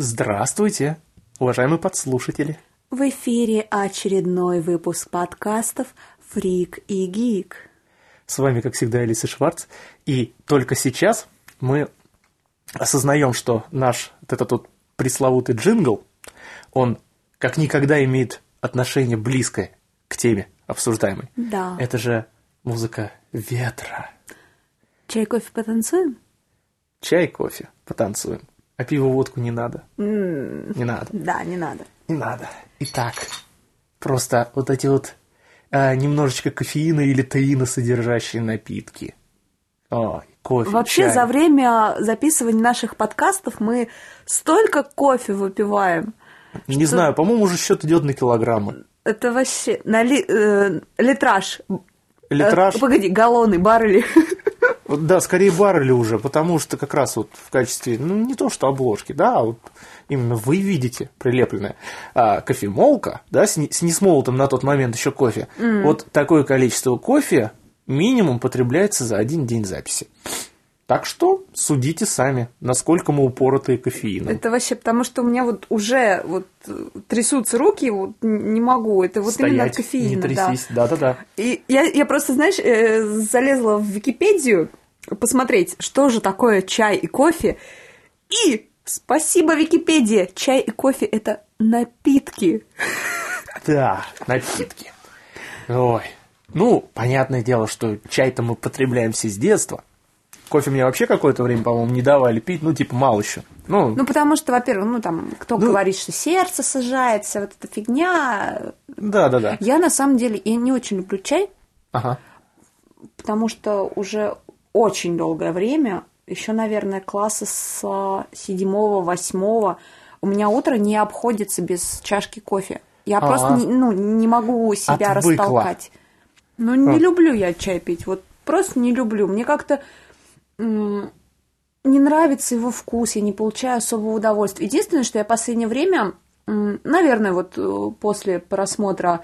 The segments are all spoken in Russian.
Здравствуйте, уважаемые подслушатели. В эфире очередной выпуск подкастов «Фрик и Гик». С вами, как всегда, Элиса Шварц. И только сейчас мы осознаем, что наш вот этот вот пресловутый джингл, он как никогда имеет отношение близкое к теме обсуждаемой. Да. Это же музыка ветра. Чай, кофе, потанцуем? Чай, кофе, потанцуем. А пиво, водку не надо. Не надо. Да, не надо. Не надо. Итак, просто вот эти вот а, немножечко кофеина или таина содержащие напитки. Ой, кофе, Вообще, чай. за время записывания наших подкастов мы столько кофе выпиваем. Не знаю, по-моему, уже счет идет на килограммы. Это вообще... На ли- э, литраж. Литраж. Э, погоди, галлоны, баррели. Вот, да, скорее баррели уже, потому что как раз вот в качестве, ну, не то что обложки, да, а вот именно вы видите прилепленное а, кофемолка, да, с, не- с несмолотым на тот момент еще кофе. Вот такое количество кофе минимум потребляется за один день записи. Так что судите сами, насколько мы упоротые кофеином. Это вообще потому, что у меня вот уже вот э, трясутся руки, вот не могу. Это вот именно от Стоять, кофеина, не трясись, да-да-да. И я, я просто, знаешь, э, залезла в Википедию посмотреть, что же такое чай и кофе. И спасибо, Википедия, чай и кофе – это напитки. Да, напитки. Ой. Ну, понятное дело, что чай-то мы потребляем все с детства. Кофе мне вообще какое-то время, по-моему, не давали пить, ну, типа, мало еще. Ну, Ну, потому что, во-первых, ну, там, кто Ну- говорит, что сердце сажается, вот эта фигня. да-да-да. Я, на самом деле, я не очень люблю чай, Ага. потому что уже очень долгое время, еще, наверное, класса с а, седьмого, восьмого, у меня утро не обходится без чашки кофе. Я Ага. просто не, ну, не могу себя Отвыкла. растолкать. Ну, не А. люблю я чай пить, вот просто не люблю. Мне как-то не нравится его вкус, я не получаю особого удовольствия. Единственное, что я в последнее время, наверное, вот э, после просмотра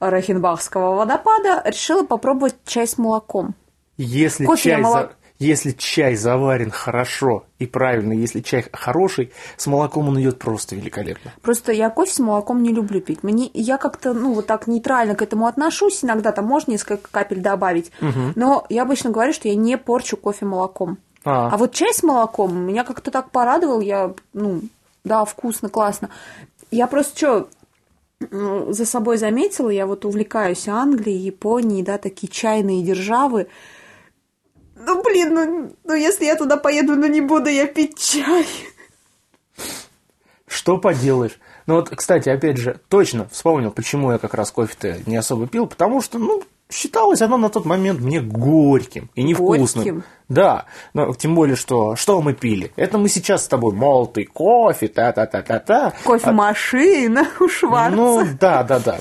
Рахенбахского водопада, решила попробовать чай с молоком. Если Кофе чай, я моло- за- если чай заварен хорошо и правильно, если чай хороший, с молоком он идет просто великолепно. Просто я кофе с молоком не люблю пить. Мне, я как-то, ну, вот так нейтрально к этому отношусь. Иногда там можно несколько капель добавить. Но я обычно говорю, что я не порчу кофе молоком. А. А вот чай с молоком меня как-то так порадовал. Я, ну, да, вкусно, классно. Я просто что за собой заметила, я вот увлекаюсь Англией, Японией, да, такие чайные державы. Ну, блин, ну, ну если я туда поеду, ну не буду я пить чай. Что поделаешь? Ну вот, кстати, опять же, точно вспомнил, почему я как раз кофе-то не особо пил, потому что, ну, считалось оно на тот момент мне горьким и невкусным. Горьким? Да, но тем более, что что мы пили? Это мы сейчас с тобой молотый кофе, та-та-та-та-та. Кофемашина у Шварца. Ну, да, да, да.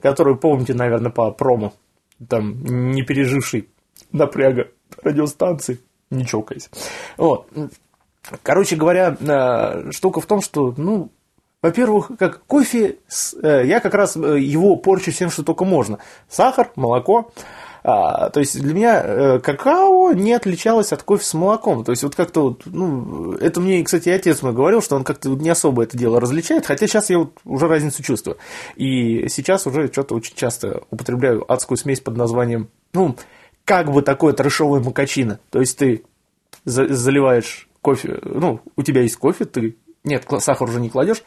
Которую помните, наверное, по промо. Там, не переживший напряга радиостанции, не чокаясь. Вот. Короче говоря, э, штука в том, что, ну, во-первых, как кофе, э, я как раз э, его порчу всем, что только можно. Сахар, молоко. А, то есть для меня какао не отличалось от кофе с молоком. То есть вот как-то вот, ну, это мне, кстати, отец мой говорил, что он как-то не особо это дело различает, хотя сейчас я вот уже разницу чувствую. И сейчас уже что-то очень часто употребляю адскую смесь под названием, ну, как бы такое трешовое макачино. То есть ты за- заливаешь кофе, ну, у тебя есть кофе, ты, нет, сахар уже не кладешь,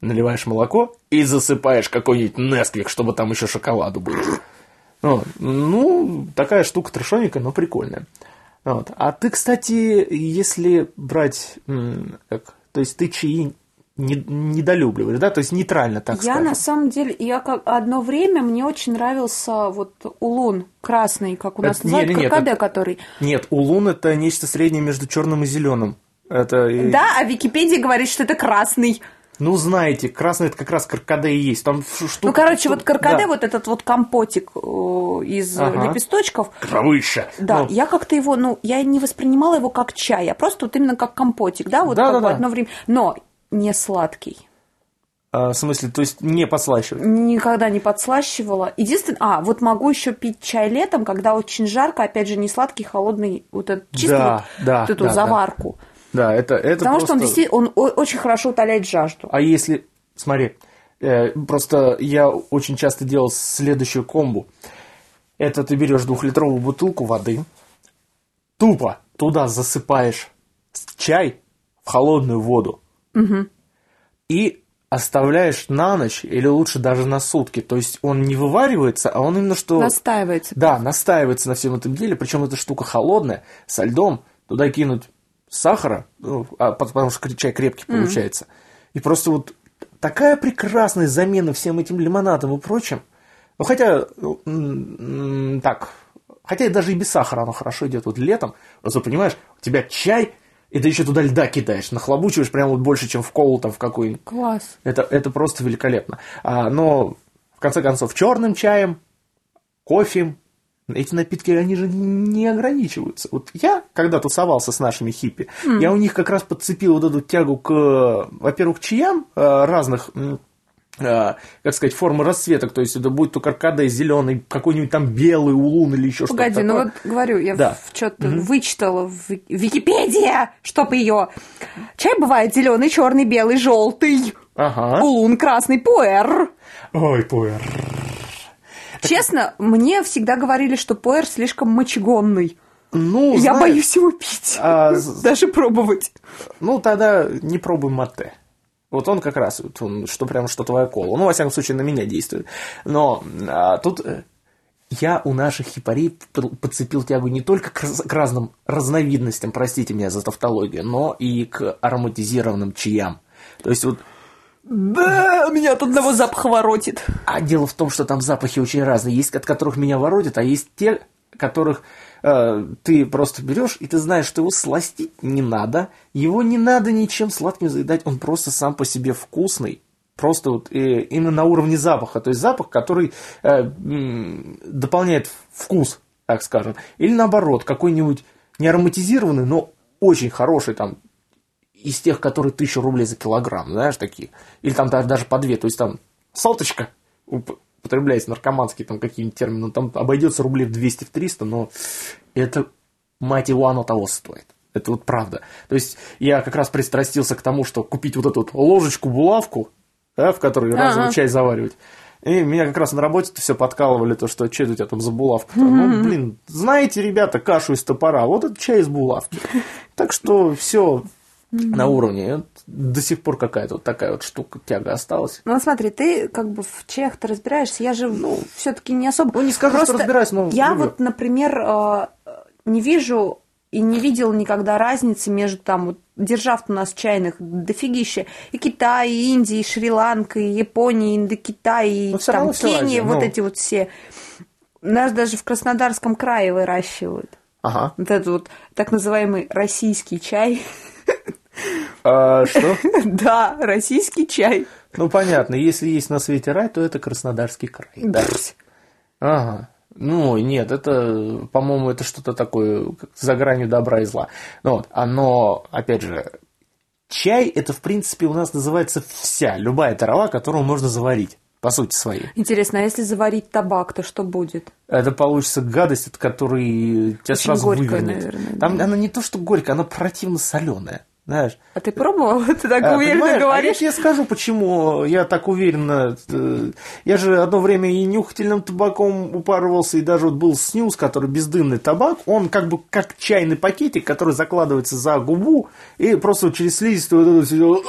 наливаешь молоко и засыпаешь какой-нибудь Несквик, чтобы там еще шоколаду было. Вот. Ну, такая штука трешовенькая, но прикольная. Вот. А ты, кстати, если брать, как, то есть ты чаи не, недолюбливаешь, да, то есть нейтрально, так Я скажем. на самом деле, я как одно время мне очень нравился вот улун красный, как у нас Это- называют, не, не, нет, который. Нет, улун это нечто среднее между черным и зеленым. Это, Да, а Википедия говорит, что это красный. ну, знаете, красный это как раз каркаде и есть. Там штука, Ну, короче, вот каркаде, да. вот этот вот компотик э, из Ага. лепесточков, Повыше. да, Ну, я как-то его, ну, я не воспринимала его как чай, а просто вот именно как компотик, да, вот Да, как да, да. одно время, но не сладкий. а, в смысле, то есть не подслащивать. Никогда не подслащивала. Единственное, а, вот могу еще пить чай летом, когда очень жарко, опять же, не сладкий, холодный, вот этот чистый, Да, вот, да, вот эту да, да. заварку. Да, это, это Потому просто... что он действительно он очень хорошо утоляет жажду. А если... Смотри, э, просто я очень часто делал следующую комбу. Это ты берешь двухлитровую бутылку воды, тупо туда засыпаешь чай в холодную воду и оставляешь на ночь или лучше даже на сутки. То есть он не вываривается, а он именно что... Настаивается. Да, настаивается на всем этом деле, причем эта штука холодная, со льдом, туда кинуть сахара, ну, а, потому что чай крепкий получается. И просто вот такая прекрасная замена всем этим лимонадам и прочим. Ну, хотя, ну, так, хотя даже и без сахара оно хорошо идет вот летом. Вот ты понимаешь, у тебя чай, и ты еще туда льда кидаешь, нахлобучиваешь прям вот больше, чем в колу там в какой-нибудь. Класс. Это, это просто великолепно. А, но, в конце концов, черным чаем, кофе, эти напитки, они же не ограничиваются. Вот я, когда тусовался с нашими хиппи, я у них как раз подцепил вот эту тягу к, во-первых, чаям э, разных, э, как сказать, формы расцветок, то есть это будет то каркадой зеленый, какой-нибудь там белый улун или еще что-то Погоди, ну вот говорю, я Да. что-то вычитала в Ви- Википедия, чтоб ее. Чай бывает зеленый, черный, белый, желтый. Ага. Улун, красный, пуэр. Ой, пуэр. Честно, мне всегда говорили, что пуэр слишком мочегонный. Ну, Я знаешь, боюсь его пить. а, Даже пробовать. Ну, тогда не пробуй мате. Вот он как раз, вот он, что прям что твоя кола. Ну, во всяком случае, на меня действует. Но а, тут э, я у наших хипарей подцепил тягу не только к, раз- к разным разновидностям, простите меня за тавтологию, но и к ароматизированным чаям. То есть вот Да, меня от одного запаха воротит. а дело в том, что там запахи очень разные. Есть от которых меня воротит, а есть те, которых ты просто берешь, и ты знаешь, что его сластить не надо. Его не надо ничем сладким заедать, он просто сам по себе вкусный. Просто вот э, именно на уровне запаха. То есть запах, который э, дополняет вкус, так скажем. Или наоборот, какой-нибудь не ароматизированный, но очень хороший там из тех, которые тысячу рублей за килограмм, знаешь, такие. Или там даже, по две. То есть там салточка, уп- употребляясь наркоманские там какие-нибудь термины, там обойдется рублей в 200-300, но это, мать его, оно того стоит. Это вот правда. То есть я как раз пристрастился к тому, что купить вот эту вот ложечку-булавку, да, в которой разовый Ага. чай заваривать. И меня как раз на работе все подкалывали, то, что что это у тебя там за булавка Ну, блин, знаете, ребята, кашу из топора, вот это чай из булавки. Так что все на уровне. Вот До сих пор какая-то вот такая вот штука, тяга осталась. Ну, смотри, ты как бы в чаях-то разбираешься. Я же, ну, все-таки не особо... Ну, не скажу, что Просто разбираюсь, но Я люблю. вот, например, э, не вижу и не видел никогда разницы между там, вот, держав у нас чайных дофигища, и Китай, и Индия, и Шри-Ланка, и Япония, и Индокитай, и всё там Кения, вот ну. эти вот все. Нас даже в Краснодарском крае выращивают. Ага. Вот этот вот так называемый российский чай. А, что? Да, российский чай. Ну, понятно, если есть на свете рай, то это Краснодарский край. Да. Ага. Ну, нет, это, по-моему, это что-то такое за гранью добра и зла. Ну, вот, оно, опять же, чай, это, в принципе, у нас называется вся, любая трава, которую можно заварить, по сути своей. Интересно, а если заварить табак, то что будет? Это получится гадость, от которой тебя Очень сразу горькая, вывернет. наверное, Там да. она не то, что горькая, она противно соленая. Знаешь, А ты пробовал? Ты так А, уверенно понимаешь, а я говоришь. тебе скажу, почему я так уверенно... э, Я же одно время и нюхательным табаком упарывался, и даже вот был снюс, который бездымный табак, он как бы как чайный пакетик, который закладывается за губу, и просто через слизистую вот это всё, э,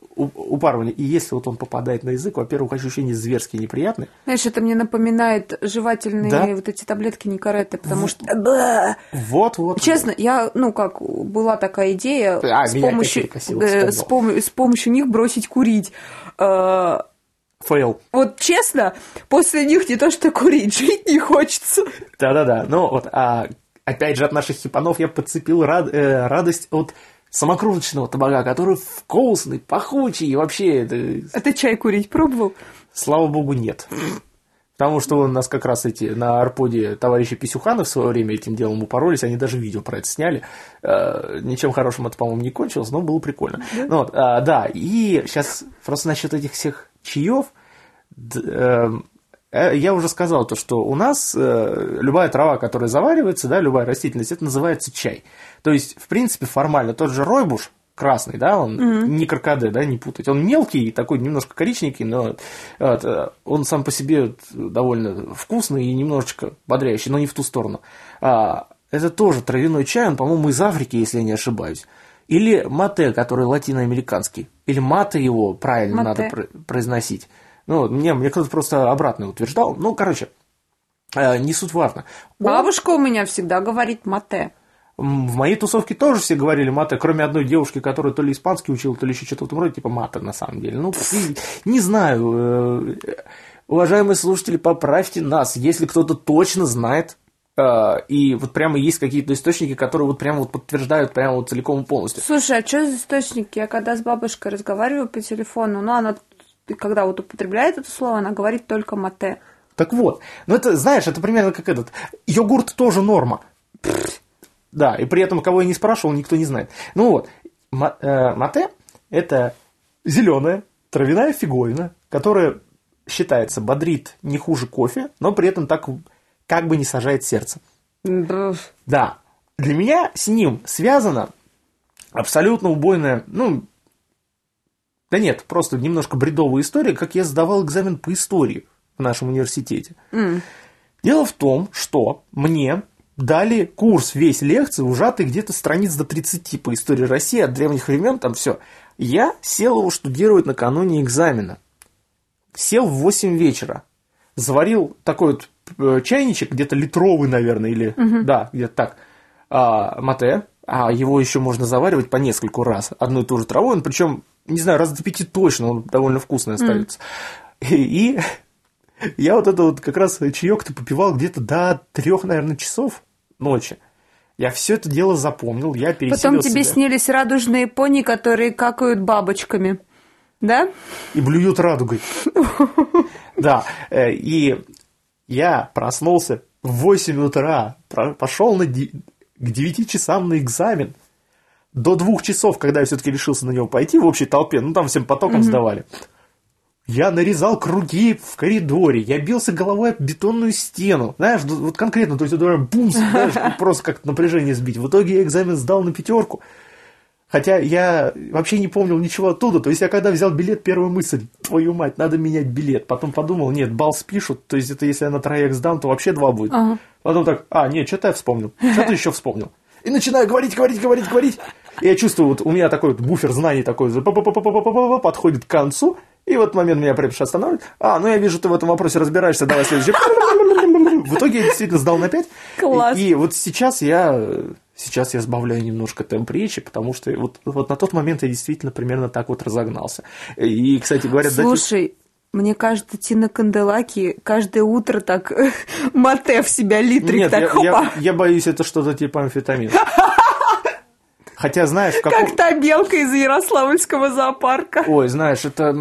у- упарывание. И если вот он попадает на язык, во-первых, ощущение зверски неприятное. Знаешь, это мне напоминает жевательные Да? вот эти таблетки Никоретты, потому что... Да. Вот-вот. Честно, я, ну как, была такая идея А, с, помощью, э, с, пом- с помощью них бросить курить. Э, Фейл. Вот честно, после них не то что курить, жить не хочется. Да-да-да. Ну вот, а опять же от наших хипанов я подцепил рад- э, радость от самокруточного табака, который вкусный, пахучий, и вообще, это, А ты чай курить пробовал? слава богу, нет. Потому что у нас как раз эти на Арподе товарищи Писюханы в свое время этим делом упоролись, они даже видео про это сняли. Э, ничем хорошим это, по-моему, не кончилось, но было прикольно. Ну вот, а, да, и сейчас просто насчет этих всех чаев, э, я уже сказал то, что у нас э, любая трава, которая заваривается, да, любая растительность, это называется чай. То есть, в принципе, формально тот же ройбуш, красный, да, он mm-hmm. не каркаде, да, не путать. Он мелкий, такой немножко коричненький, но вот, э, он сам по себе довольно вкусный и немножечко бодрящий, но не в ту сторону. А, это тоже травяной чай, он, по-моему, из Африки, если я не ошибаюсь. Или мате, который латиноамериканский. Или мате его правильно мате. надо произносить. Ну, мне, мне кто-то просто обратно утверждал. Ну, короче, э, не суть важно. Бабушка у меня всегда говорит мате. В моей тусовке тоже все говорили маты, кроме одной девушки, которая то ли испанский учила, то ли еще что-то в этом роде, типа мата на самом деле. Ну, не знаю. Э, уважаемые слушатели, поправьте нас, если кто-то точно знает, э, и вот прямо есть какие-то источники, которые вот прямо вот подтверждают прямо вот целиком и полностью. Слушай, а что за источники? Я когда с бабушкой разговариваю по телефону, ну, она, когда вот употребляет это слово, она говорит только мате. Так вот, ну это, знаешь, это примерно как этот, йогурт тоже норма. Да, и при этом, кого я не спрашивал, никто не знает. Ну вот, э, мате – это зеленая травяная фиговина, которая считается бодрит не хуже кофе, но при этом так как бы не сажает сердце. Да. Для меня с ним связано абсолютно убойная, ну, да нет, просто немножко бредовая история, как я сдавал экзамен по истории в нашем университете. Mm. Дело в том, что мне дали курс, весь лекции, ужатый где-то страниц до 30 по истории России от древних времен, там все. Я сел его штудировать накануне экзамена. Сел в 8 вечера. Заварил такой вот э, чайничек, где-то литровый, наверное, или, угу. да, где-то так, а, мате, а его еще можно заваривать по нескольку раз, одну и ту же траву, он причем, не знаю, раз до пяти точно, он довольно вкусный остается. Mm. И, и я вот это вот как раз чаек-то попивал где-то до трех, наверное, часов ночи. Я все это дело запомнил, я пересидел Потом тебе себя. снились радужные пони, которые какают бабочками, да? И блюют радугой. Да, э, и я проснулся в 8 утра, пошел на к 9 часам на экзамен. До двух часов, когда я все-таки решился на него пойти в общей толпе, ну там всем потоком сдавали. Я нарезал круги в коридоре, я бился головой об бетонную стену. Знаешь, вот конкретно, то есть это бум, знаешь, просто как напряжение сбить. В итоге я экзамен сдал на пятерку. Хотя я вообще не помнил ничего оттуда. То есть я когда взял билет, первая мысль, твою мать, надо менять билет. Потом подумал, нет, бал спишут. То есть это если я на троек сдам, то вообще два будет. Ага. Потом так, а, нет, что-то я вспомнил. Что-то еще вспомнил. И начинаю говорить, говорить, говорить, говорить. И я чувствую, вот у меня такой вот буфер знаний такой подходит к концу. И в этот момент меня преподаватель останавливает. А, ну я вижу, ты в этом вопросе разбираешься, давай следующий. В итоге я действительно сдал на 5. Класс. И, и вот сейчас я сейчас я сбавляю немножко темп речи, потому что вот, вот на тот момент я действительно примерно так вот разогнался. И, кстати говоря... Слушай, мне кажется, Тина Канделаки каждое утро так мате в себя литрик Нет, так я, я, я боюсь, это что-то типа амфетамина. Хотя, знаешь, в каком... Как та белка из Ярославльского зоопарка. Ой, знаешь, это...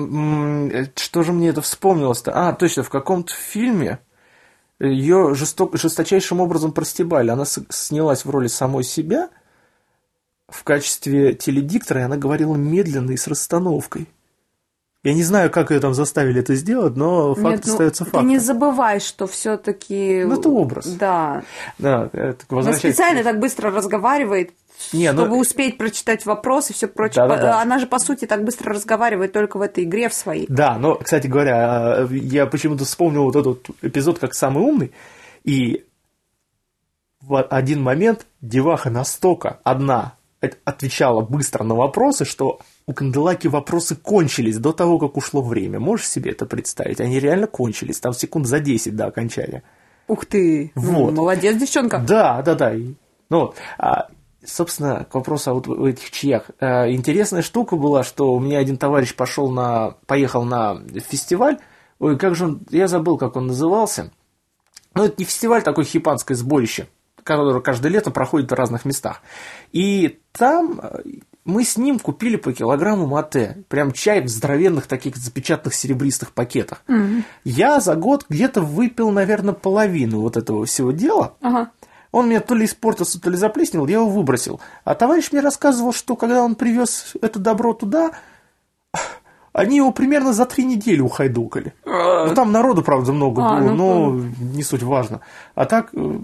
Что же мне это вспомнилось-то? А, точно, в каком-то фильме ее жесток... жесточайшим образом простебали. Она снялась в роли самой себя в качестве теледиктора, и она говорила медленно и с расстановкой. Я не знаю, как ее там заставили это сделать, но факт Нет, ну, остается фактом. Ты не забывай, что все-таки. Ну, это образ. Да. Да, Она специально так быстро разговаривает, не, ну, чтобы ну... успеть прочитать вопросы и все прочее. Да, да, да. Она же, по сути, так быстро разговаривает только в этой игре в своей. Да, но, кстати говоря, я почему-то вспомнил вот этот эпизод как самый умный, и в один момент деваха настолько одна отвечала быстро на вопросы, что у Канделаки вопросы кончились до того, как ушло время. Можешь себе это представить? Они реально кончились, там секунд за 10 до окончания. Ух ты! Вот. Молодец, девчонка. Да, да, да. Ну, а, собственно, к вопросу о вот этих чаях. Э, интересная штука была, что у меня один товарищ пошел на, поехал на фестиваль. Ой, как же он, я забыл, как он назывался. Ну, это не фестиваль, такое хипанское сборище, которое каждое лето проходит в разных местах. И там э, мы с ним купили по килограмму мате. Прям чай в здоровенных таких запечатанных серебристых пакетах. Mm-hmm. Я за год где-то выпил, наверное, половину вот этого всего дела. Ага. Он меня то ли испортился, то ли заплеснил, я его выбросил. А товарищ мне рассказывал, что когда он привез это добро туда, Они его примерно за три недели ухайдукали. Ну, там народу, правда, много А, было, ну, но не суть важно. А так, э,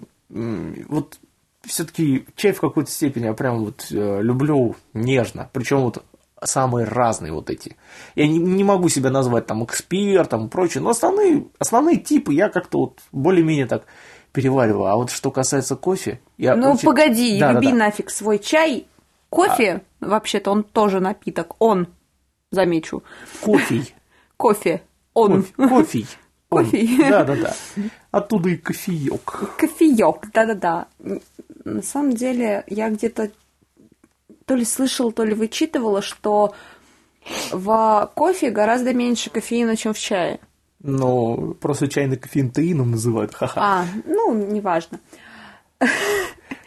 вот все-таки чай в какой-то степени я прям вот э, люблю нежно. Причем вот самые разные вот эти. Я не, не могу себя назвать там экспертом и прочее, но основные, основные типы я как-то вот более-менее так перевариваю. А вот что касается кофе, я Ну, очень- погоди, Да, да, люби да. нафиг свой чай. Кофе, вообще-то, он тоже напиток. Он, замечу. Кофе. Кофе. Он. Кофе. Кофе. Да, да, да. Оттуда и кофеек. Кофеек, да-да-да. На самом деле, я где-то то ли слышала, то ли вычитывала, что в кофе гораздо меньше кофеина, чем в чае. Но просто чайный кофеин таином называют. Ха-ха. А, ну, неважно.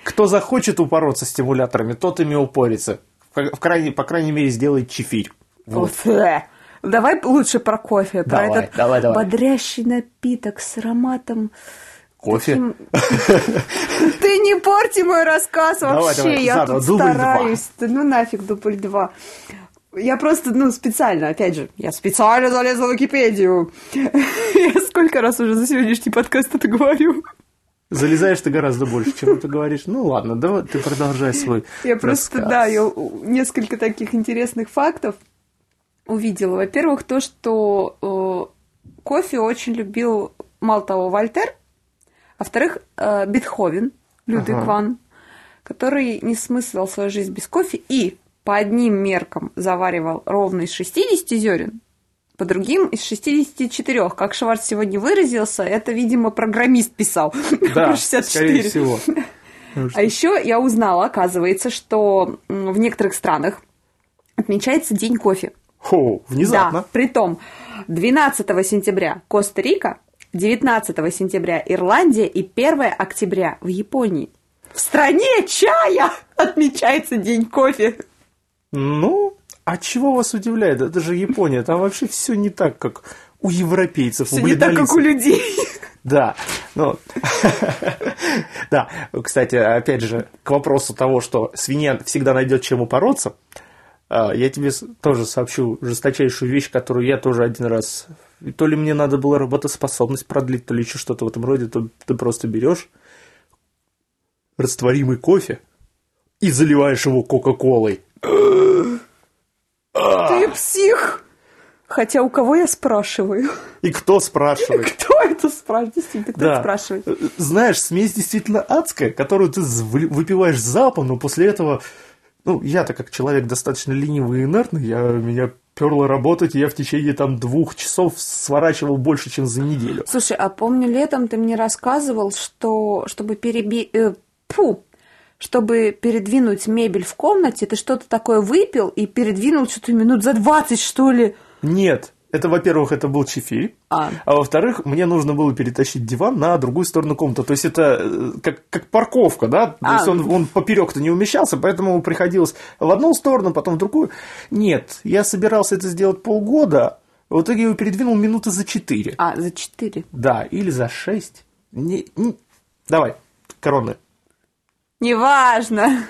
Кто захочет упороться стимуляторами, тот ими упорится. В крайней, по крайней мере, сделает чефирь. Вот. Фэ. Давай лучше про кофе, про Давай, этот давай, давай. бодрящий напиток с ароматом. Кофе. Ты не порти мой рассказ вообще, я тут стараюсь. Ну нафиг дубль два. Я просто, ну, специально, опять же, я специально залезла в Википедию. Я сколько раз уже за сегодняшний подкаст это говорю. Залезаешь ты гораздо больше, чем ты говоришь. Ну ладно, давай ты продолжай свой Я просто, рассказ. да, я несколько таких интересных фактов увидела. Во-первых, то, что э, кофе очень любил, мало того, Вольтер, во-вторых, э, Бетховен, Людвиг Ага. ван, который не смыслил свою жизнь без кофе и по одним меркам заваривал ровно из 60 зерен, по другим из 64. Как Шварц сегодня выразился, это, видимо, программист писал. Да, Про 64. скорее всего. А еще я узнала, оказывается, что в некоторых странах отмечается День кофе. Хо, внезапно. Да, притом 12 сентября Коста-Рика, 19 сентября Ирландия и 1 октября в Японии. В стране чая отмечается День кофе. Ну, а чего вас удивляет? Это же Япония, там вообще все не так, как у европейцев, Все у не так, как у людей. Да, ну, да, кстати, опять же, к вопросу того, что свинья всегда найдет чем упороться, я тебе тоже сообщу жесточайшую вещь, которую я тоже один раз... То ли мне надо было работоспособность продлить, то ли еще что-то в этом роде, то ты просто берешь растворимый кофе и заливаешь его Кока-Колой. Ты псих. Хотя у кого я спрашиваю? И кто спрашивает? Кто это спрашивает? Действительно, кто это Да. спрашивает? Э, Знаешь, смесь действительно адская, которую ты выпиваешь залпом, но после этого... Ну, я-то как человек достаточно ленивый и инертный, я, меня перло работать, и я в течение там двух часов сворачивал больше, чем за неделю. Слушай, а помню, летом ты мне рассказывал, что чтобы переби... э, фу, чтобы передвинуть мебель в комнате, ты что-то такое выпил и передвинул что-то минут за 20, что ли. Нет, это, во-первых, это был чефирь, А, а во-вторых, мне нужно было перетащить диван на другую сторону комнаты. То есть это э, как, как парковка, да? То А. есть он, он поперек-то не умещался, поэтому приходилось в одну сторону, потом в другую. Нет, я собирался это сделать полгода, в итоге его передвинул минуты за четыре. а, за 4. Да, или за шесть. Не, не- Давай, короны. Неважно.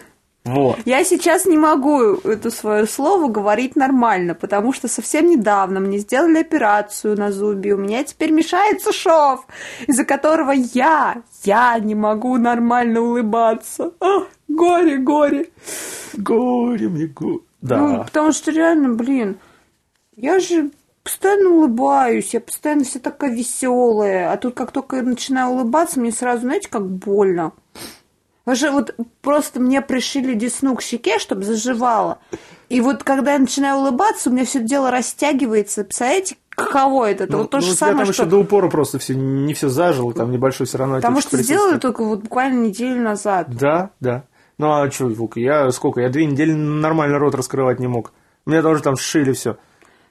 Вот. Я сейчас не могу это свое слово говорить нормально, потому что совсем недавно мне сделали операцию на зубе, у меня теперь мешается шов, из-за которого я, я не могу нормально улыбаться. Ах, горе, горе. Горе мне, го... Да. Ну, потому что реально, блин, я же постоянно улыбаюсь, я постоянно вся такая веселая, а тут как только я начинаю улыбаться, мне сразу, знаете, как больно. Даже вот просто мне пришили десну к щеке, чтобы заживало. И вот когда я начинаю улыбаться, у меня все дело растягивается. Представляете, каково это? Ну, вот то ну, же самое, там что... еще до упора просто все не все зажило, там небольшой все равно Потому что сделали только вот буквально неделю назад. Да, да. Ну а что, Вука, я сколько? Я две недели нормально рот раскрывать не мог. У меня тоже там сшили все.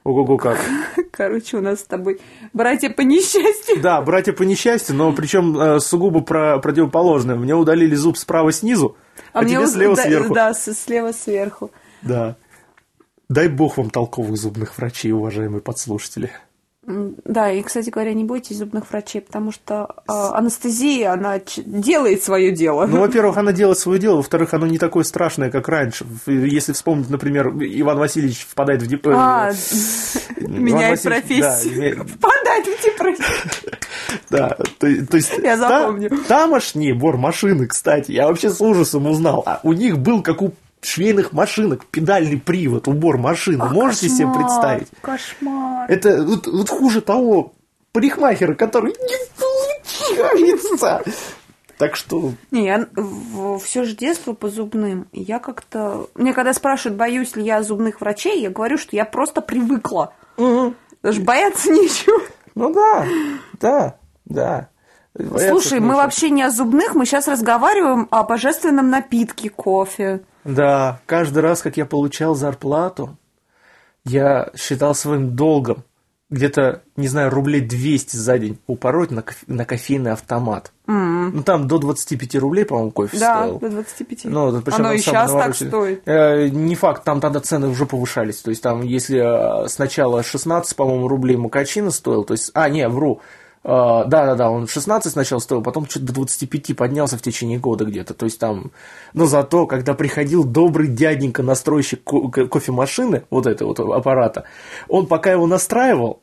Ого-го как. Короче, у нас с тобой братья по несчастью. Да, братья по несчастью, но причем э, сугубо про противоположное. Мне удалили зуб справа снизу, а, мне тебе вот- слева да, сверху. Да, слева сверху. Да. Дай бог вам толковых зубных врачей, уважаемые подслушатели. Да, и, кстати говоря, не бойтесь зубных врачей, потому что а, анестезия, она делает свое дело. Ну, во-первых, она делает свое дело, во-вторых, оно не такое страшное, как раньше. Если вспомнить, например, Иван Васильевич впадает в деп... э, А, меняет профессию. Впадать в депрессию. Да, то, есть Я запомню. тамошние бормашины, кстати, я вообще с ужасом узнал. А у них был, как у швейных машинок, педальный привод, убор машины. Ах, Можете себе кошмар, представить? Кошмар. Это вот, вот хуже того парикмахера, который не получается. Так что, Не, я все же детство по зубным. Я как-то... Мне когда спрашивают, боюсь ли я зубных врачей, я говорю, что я просто привыкла. Даже бояться нечего. ну да, да, да. Слушай, мы вообще не о зубных, мы сейчас разговариваем о божественном напитке кофе. Да, каждый раз, как я получал зарплату, я считал своим долгом где-то, не знаю, рублей 200 за день упороть на, кофе- на кофейный автомат. Ну, там до 25 рублей, по-моему, кофе Да, стоил. до 25. Ну, причем Оно и сейчас так стоит. Э, не факт, там тогда цены уже повышались. То есть там, если э, сначала 16, по-моему, рублей макачина стоил, то есть, а, не, вру, да-да-да, он 16 сначала стоил, потом что-то до 25 поднялся в течение года где-то. То есть там, но зато, когда приходил добрый дяденька, настройщик ко- ко- кофемашины, вот этого вот аппарата, он пока его настраивал,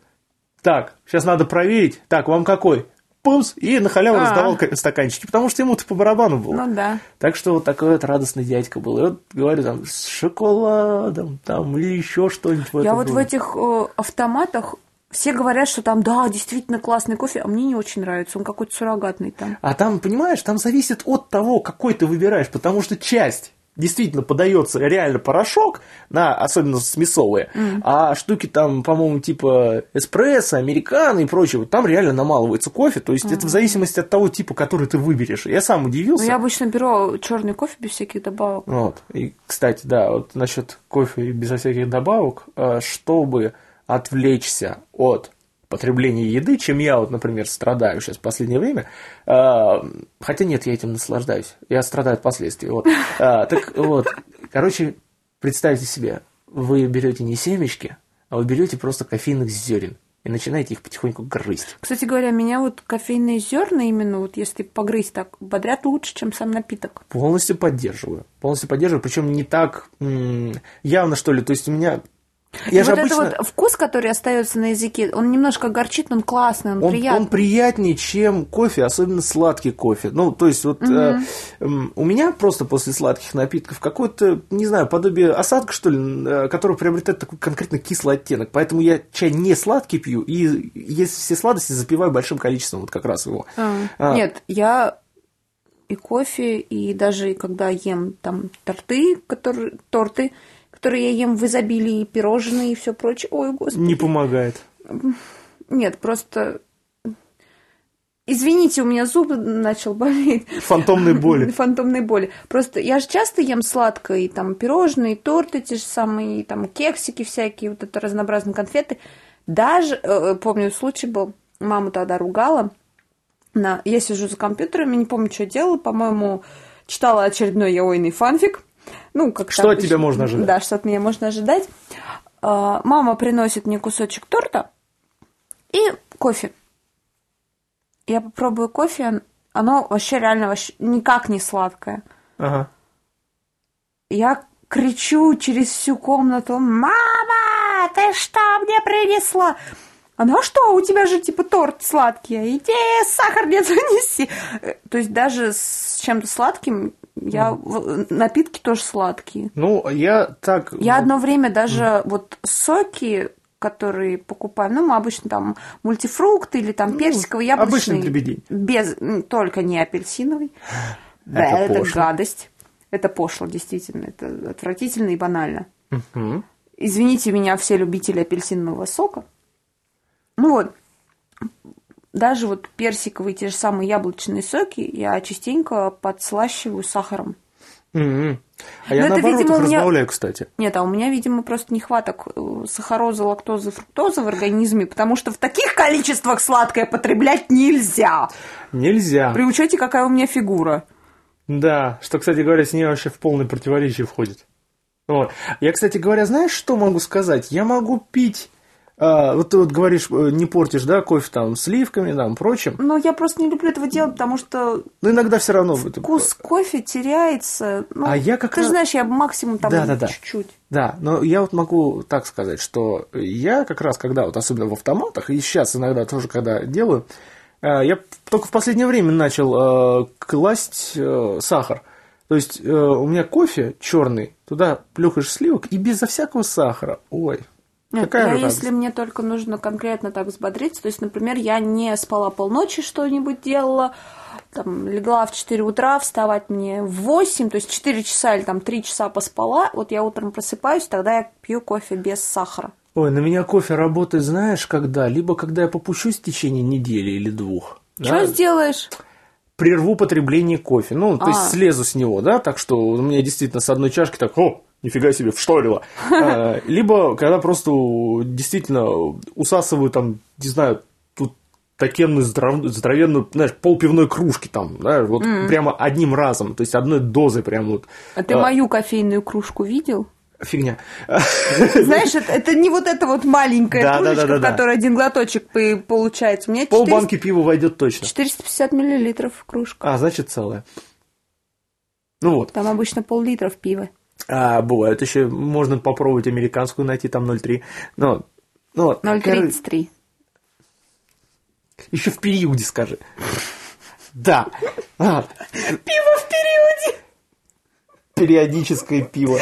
так, сейчас надо проверить, так, вам какой? Пумс, и на халяву А. раздавал ка- стаканчики, потому что ему-то по барабану было. Ну да. Так что вот такой вот радостный дядька был. И вот говорю, там, с шоколадом, там, или еще что-нибудь Я вот в этих э, автоматах все говорят, что там, да, действительно классный кофе, а мне не очень нравится, он какой-то суррогатный там. А там, понимаешь, там зависит от того, какой ты выбираешь, потому что часть действительно подается реально порошок, на, особенно смесовые, а штуки там, по-моему, типа эспрессо, американо и прочее, вот там реально намалывается кофе, то есть это в зависимости от того типа, который ты выберешь. Я сам Ну, удивился. я обычно беру черный кофе без всяких добавок. Вот. И, кстати, да, вот насчет кофе и безо всяких добавок, э, чтобы отвлечься от потребления еды, чем я вот, например, страдаю сейчас в последнее время. э, Хотя нет, я этим наслаждаюсь. Я страдаю от последствий. Вот. А, Так вот, короче, представьте себе, вы берете не семечки, а вы берете просто кофейных зерен и начинаете их потихоньку грызть. Кстати говоря, меня вот кофейные зерна именно вот если погрызть так бодрят лучше, чем сам напиток. Полностью поддерживаю. Полностью поддерживаю. Причем не так явно, что ли. То есть у меня. Я И же вот обычно... это вот вкус, который остается на языке, он немножко горчит, но он классный, он, Он, приятный. он приятнее, чем кофе, особенно сладкий кофе. Ну, то есть, вот э, м, у меня просто после сладких напитков какое-то, не знаю, подобие осадка, что ли, э, который приобретает такой конкретно кислый оттенок. Поэтому я чай не сладкий пью, и если все сладости запиваю большим количеством, вот как раз его. А, А. Нет, я и кофе, и даже когда ем там торты, которые, торты, которые я ем в изобилии, и пирожные и все прочее. Ой, господи. Не помогает. Нет, просто... Извините, у меня зуб начал болеть. Фантомной боли. Фантомной боли. Просто я же часто ем сладкое, и там пирожные, торты те же самые, и там кексики всякие, вот это разнообразные конфеты. Даже, э, помню, случай был, мама тогда ругала, на... я сижу за компьютером, я не помню, что делала, по-моему, читала очередной яойный фанфик. Ну, как Что от тебя можно ожидать? Да, что от меня можно ожидать. А, Мама приносит мне кусочек торта и кофе. Я попробую кофе, оно вообще реально вообще никак не сладкое. Ага. Я кричу через всю комнату, «Мама, ты что мне принесла?» Она, а что, у тебя же типа торт сладкий, иди сахар мне занеси. То есть даже с чем-то сладким я... в- Напитки тоже сладкие. Ну, я так... Я одно время даже вот соки, которые покупаю, ну, мы обычно там мультифрукты или там персиковый, яблочный. Ну, обычный дребедень. Без, только не апельсиновый. Да, Это гадость. Это пошло, действительно. Это отвратительно и банально. Извините меня, все любители апельсинового сока. Ну вот, даже вот персиковые, те же самые яблочные соки я частенько подслащиваю сахаром. Мгм. А я Ну, это, наоборот видимо, их меня- разбавляю, кстати. Нет, а у меня, видимо, просто нехваток э, сахарозы, лактозы, фруктозы в организме, потому что в таких количествах сладкое потреблять нельзя. Нельзя. При учете, какая у меня фигура. Да, что, кстати говоря, с ней вообще в полное противоречие входит. Вот. Я, кстати говоря, знаешь, что могу сказать? Я могу пить А, вот ты вот говоришь, э, не портишь, да, кофе там сливками, там, прочим. Но я просто не люблю этого делать, потому что Но иногда все равно... вкус кофе теряется. Ну, А я как Ты раз- же знаешь, я максимум там Да-да-да. чуть-чуть. Да, но я вот могу так сказать, что я как раз, когда вот особенно в автоматах, и сейчас иногда тоже, когда делаю, э, я только в последнее время начал э, класть сахар. То есть у меня кофе черный, туда плюхаешь сливок и безо всякого сахара. Ой, Нет, какая я, радость. если мне только нужно конкретно так взбодриться, то есть, например, я не спала полночи, что-нибудь делала, там, легла в 4 утра, вставать мне в 8, то есть 4 часа или там 3 часа поспала, вот я утром просыпаюсь, тогда я пью кофе без сахара. Ой, на меня кофе работает, знаешь, когда? Либо когда я попущусь в течение недели или двух. Что да, сделаешь? прерву потребление кофе. Ну, то есть А. слезу с него, да, так что у меня действительно с одной чашки так, о, нифига себе, вшторило. А, Либо когда просто действительно усасываю там, не знаю, тут такенную здоров- здоровенную, знаешь, полпивной кружки там, да, вот прямо одним разом, то есть одной дозой прям вот. А ты А, мою кофейную кружку видел? Фигня. Знаешь, это, это не вот эта вот маленькая Да, кружечка, да, да, в да. которой один глоточек по- получается. У меня Пол 400 банки пива войдет точно. 450 миллилитров кружка. А, значит, целая. Ну вот. Там обычно пол-литра в пиво. А, бывает еще, можно попробовать американскую найти, там 0,3. Ну, ну, вот, короче, 0,33. Еще в периоде скажи. Да. А, Пиво в периоде! периодическое пиво.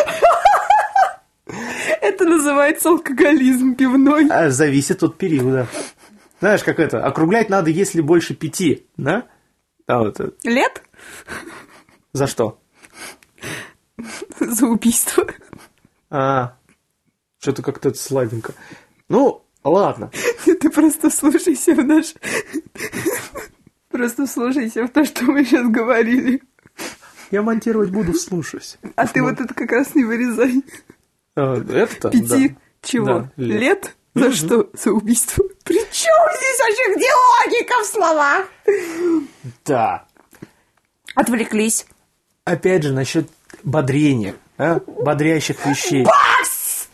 Это называется алкоголизм пивной. А, зависит от периода. Знаешь, как это, округлять надо, если больше пяти, да? А вот, э, Лет? за что? За убийство. А, что-то как-то это слабенько. Ну, ладно. Ты просто слушайся в наш... Просто слушайся в то, что мы сейчас говорили. Я монтировать буду, слушаюсь. А ты вот это как раз не вырезай. А, Это-то, Пяти чего? Лет? За что? За убийство. При чем здесь вообще где логика в словах? Да. Отвлеклись. Опять же, насчет бодрения, а? бодрящих вещей. Бакс!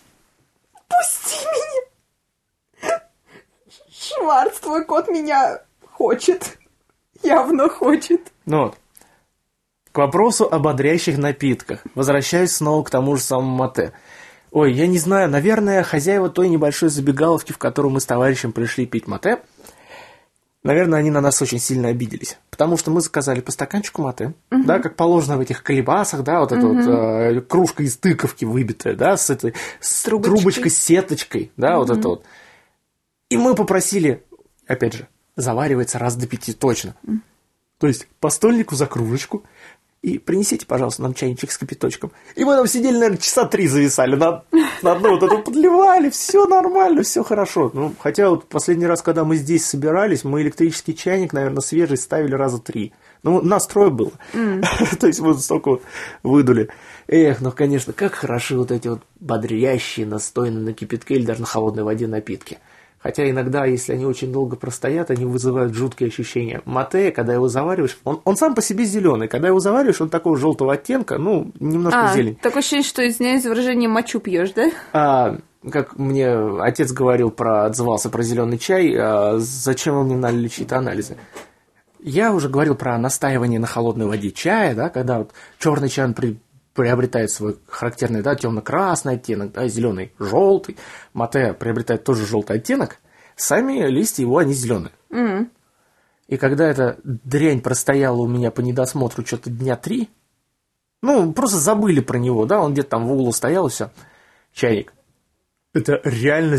Пусти меня! Шварц, твой кот меня хочет. Явно хочет. Ну вот. К вопросу о бодрящих напитках. Возвращаюсь снова к тому же самому мате. Ой, я не знаю, наверное, хозяева той небольшой забегаловки, в которую мы с товарищем пришли пить мате, наверное, они на нас очень сильно обиделись. Потому что мы заказали по стаканчику мате, да, как положено в этих колебасах, да, вот эта вот э, кружка из тыковки выбитая, да, с этой с трубочкой. трубочкой, с сеточкой, да, вот это вот. И мы попросили, опять же, заваривается раз до пяти точно. То есть по стольнику за кружечку. И принесите, пожалуйста, нам чайничек с кипяточком. И мы там сидели, наверное, часа три зависали. На, на одну вот эту подливали. Все нормально, все хорошо. Ну, хотя вот последний раз, когда мы здесь собирались, мы электрический чайник, наверное, свежий ставили раза три. Ну, нас трое было. То есть вот столько вот выдули. Эх, ну, конечно, как хороши вот эти вот бодрящие, настойные на кипятке или даже на холодной воде напитки. Хотя иногда, если они очень долго простоят, они вызывают жуткие ощущения. Мате, когда его завариваешь, он, он сам по себе зеленый. Когда его завариваешь, он такого желтого оттенка, ну, немножко А, зелень. такое ощущение, что, извиняюсь за выражение, мочу пьешь, да? А, как мне отец говорил про, отзывался про зеленый чай, а, зачем вы мне налили чьи-то анализы? Я уже говорил про настаивание на холодной воде чая, да, когда вот черный чай он при- приобретает свой характерный, да, темно-красный оттенок, да, зеленый, желтый. Мате приобретает тоже желтый оттенок. Сами листья его, они зеленые. И когда эта дрянь простояла у меня по недосмотру что-то дня три, ну, просто забыли про него, да, он где-то там в углу стоял и все, чайник. Это реально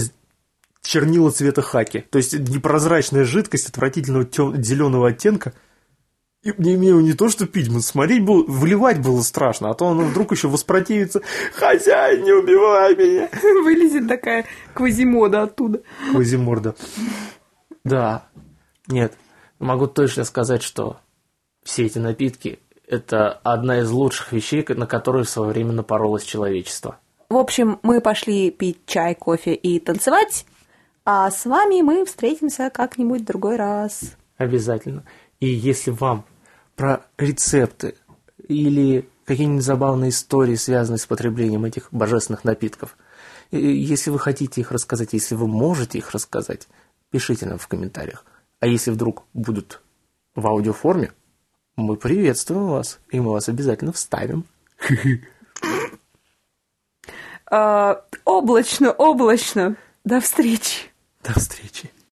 чернила цвета хаки. То есть непрозрачная жидкость отвратительного тем... зеленого оттенка. И мне, мне не то что пить, но смотреть было, выливать было страшно, а то он вдруг еще воспротивится. Хозяин, не убивай меня. Вылезет такая квазимода оттуда. Квазиморда. Да. Нет. Могу точно сказать, что все эти напитки – это одна из лучших вещей, на которые в свое время напоролось человечество. В общем, мы пошли пить чай, кофе и танцевать, а с вами мы встретимся как-нибудь в другой раз. Обязательно. И если вам про рецепты или какие-нибудь забавные истории, связанные с потреблением этих божественных напитков, Если вы хотите их рассказать, если вы можете их рассказать, пишите нам в комментариях. А если вдруг будут в аудиоформе, мы приветствуем вас, и мы вас обязательно вставим. А, облачно, облачно. До встречи. До встречи.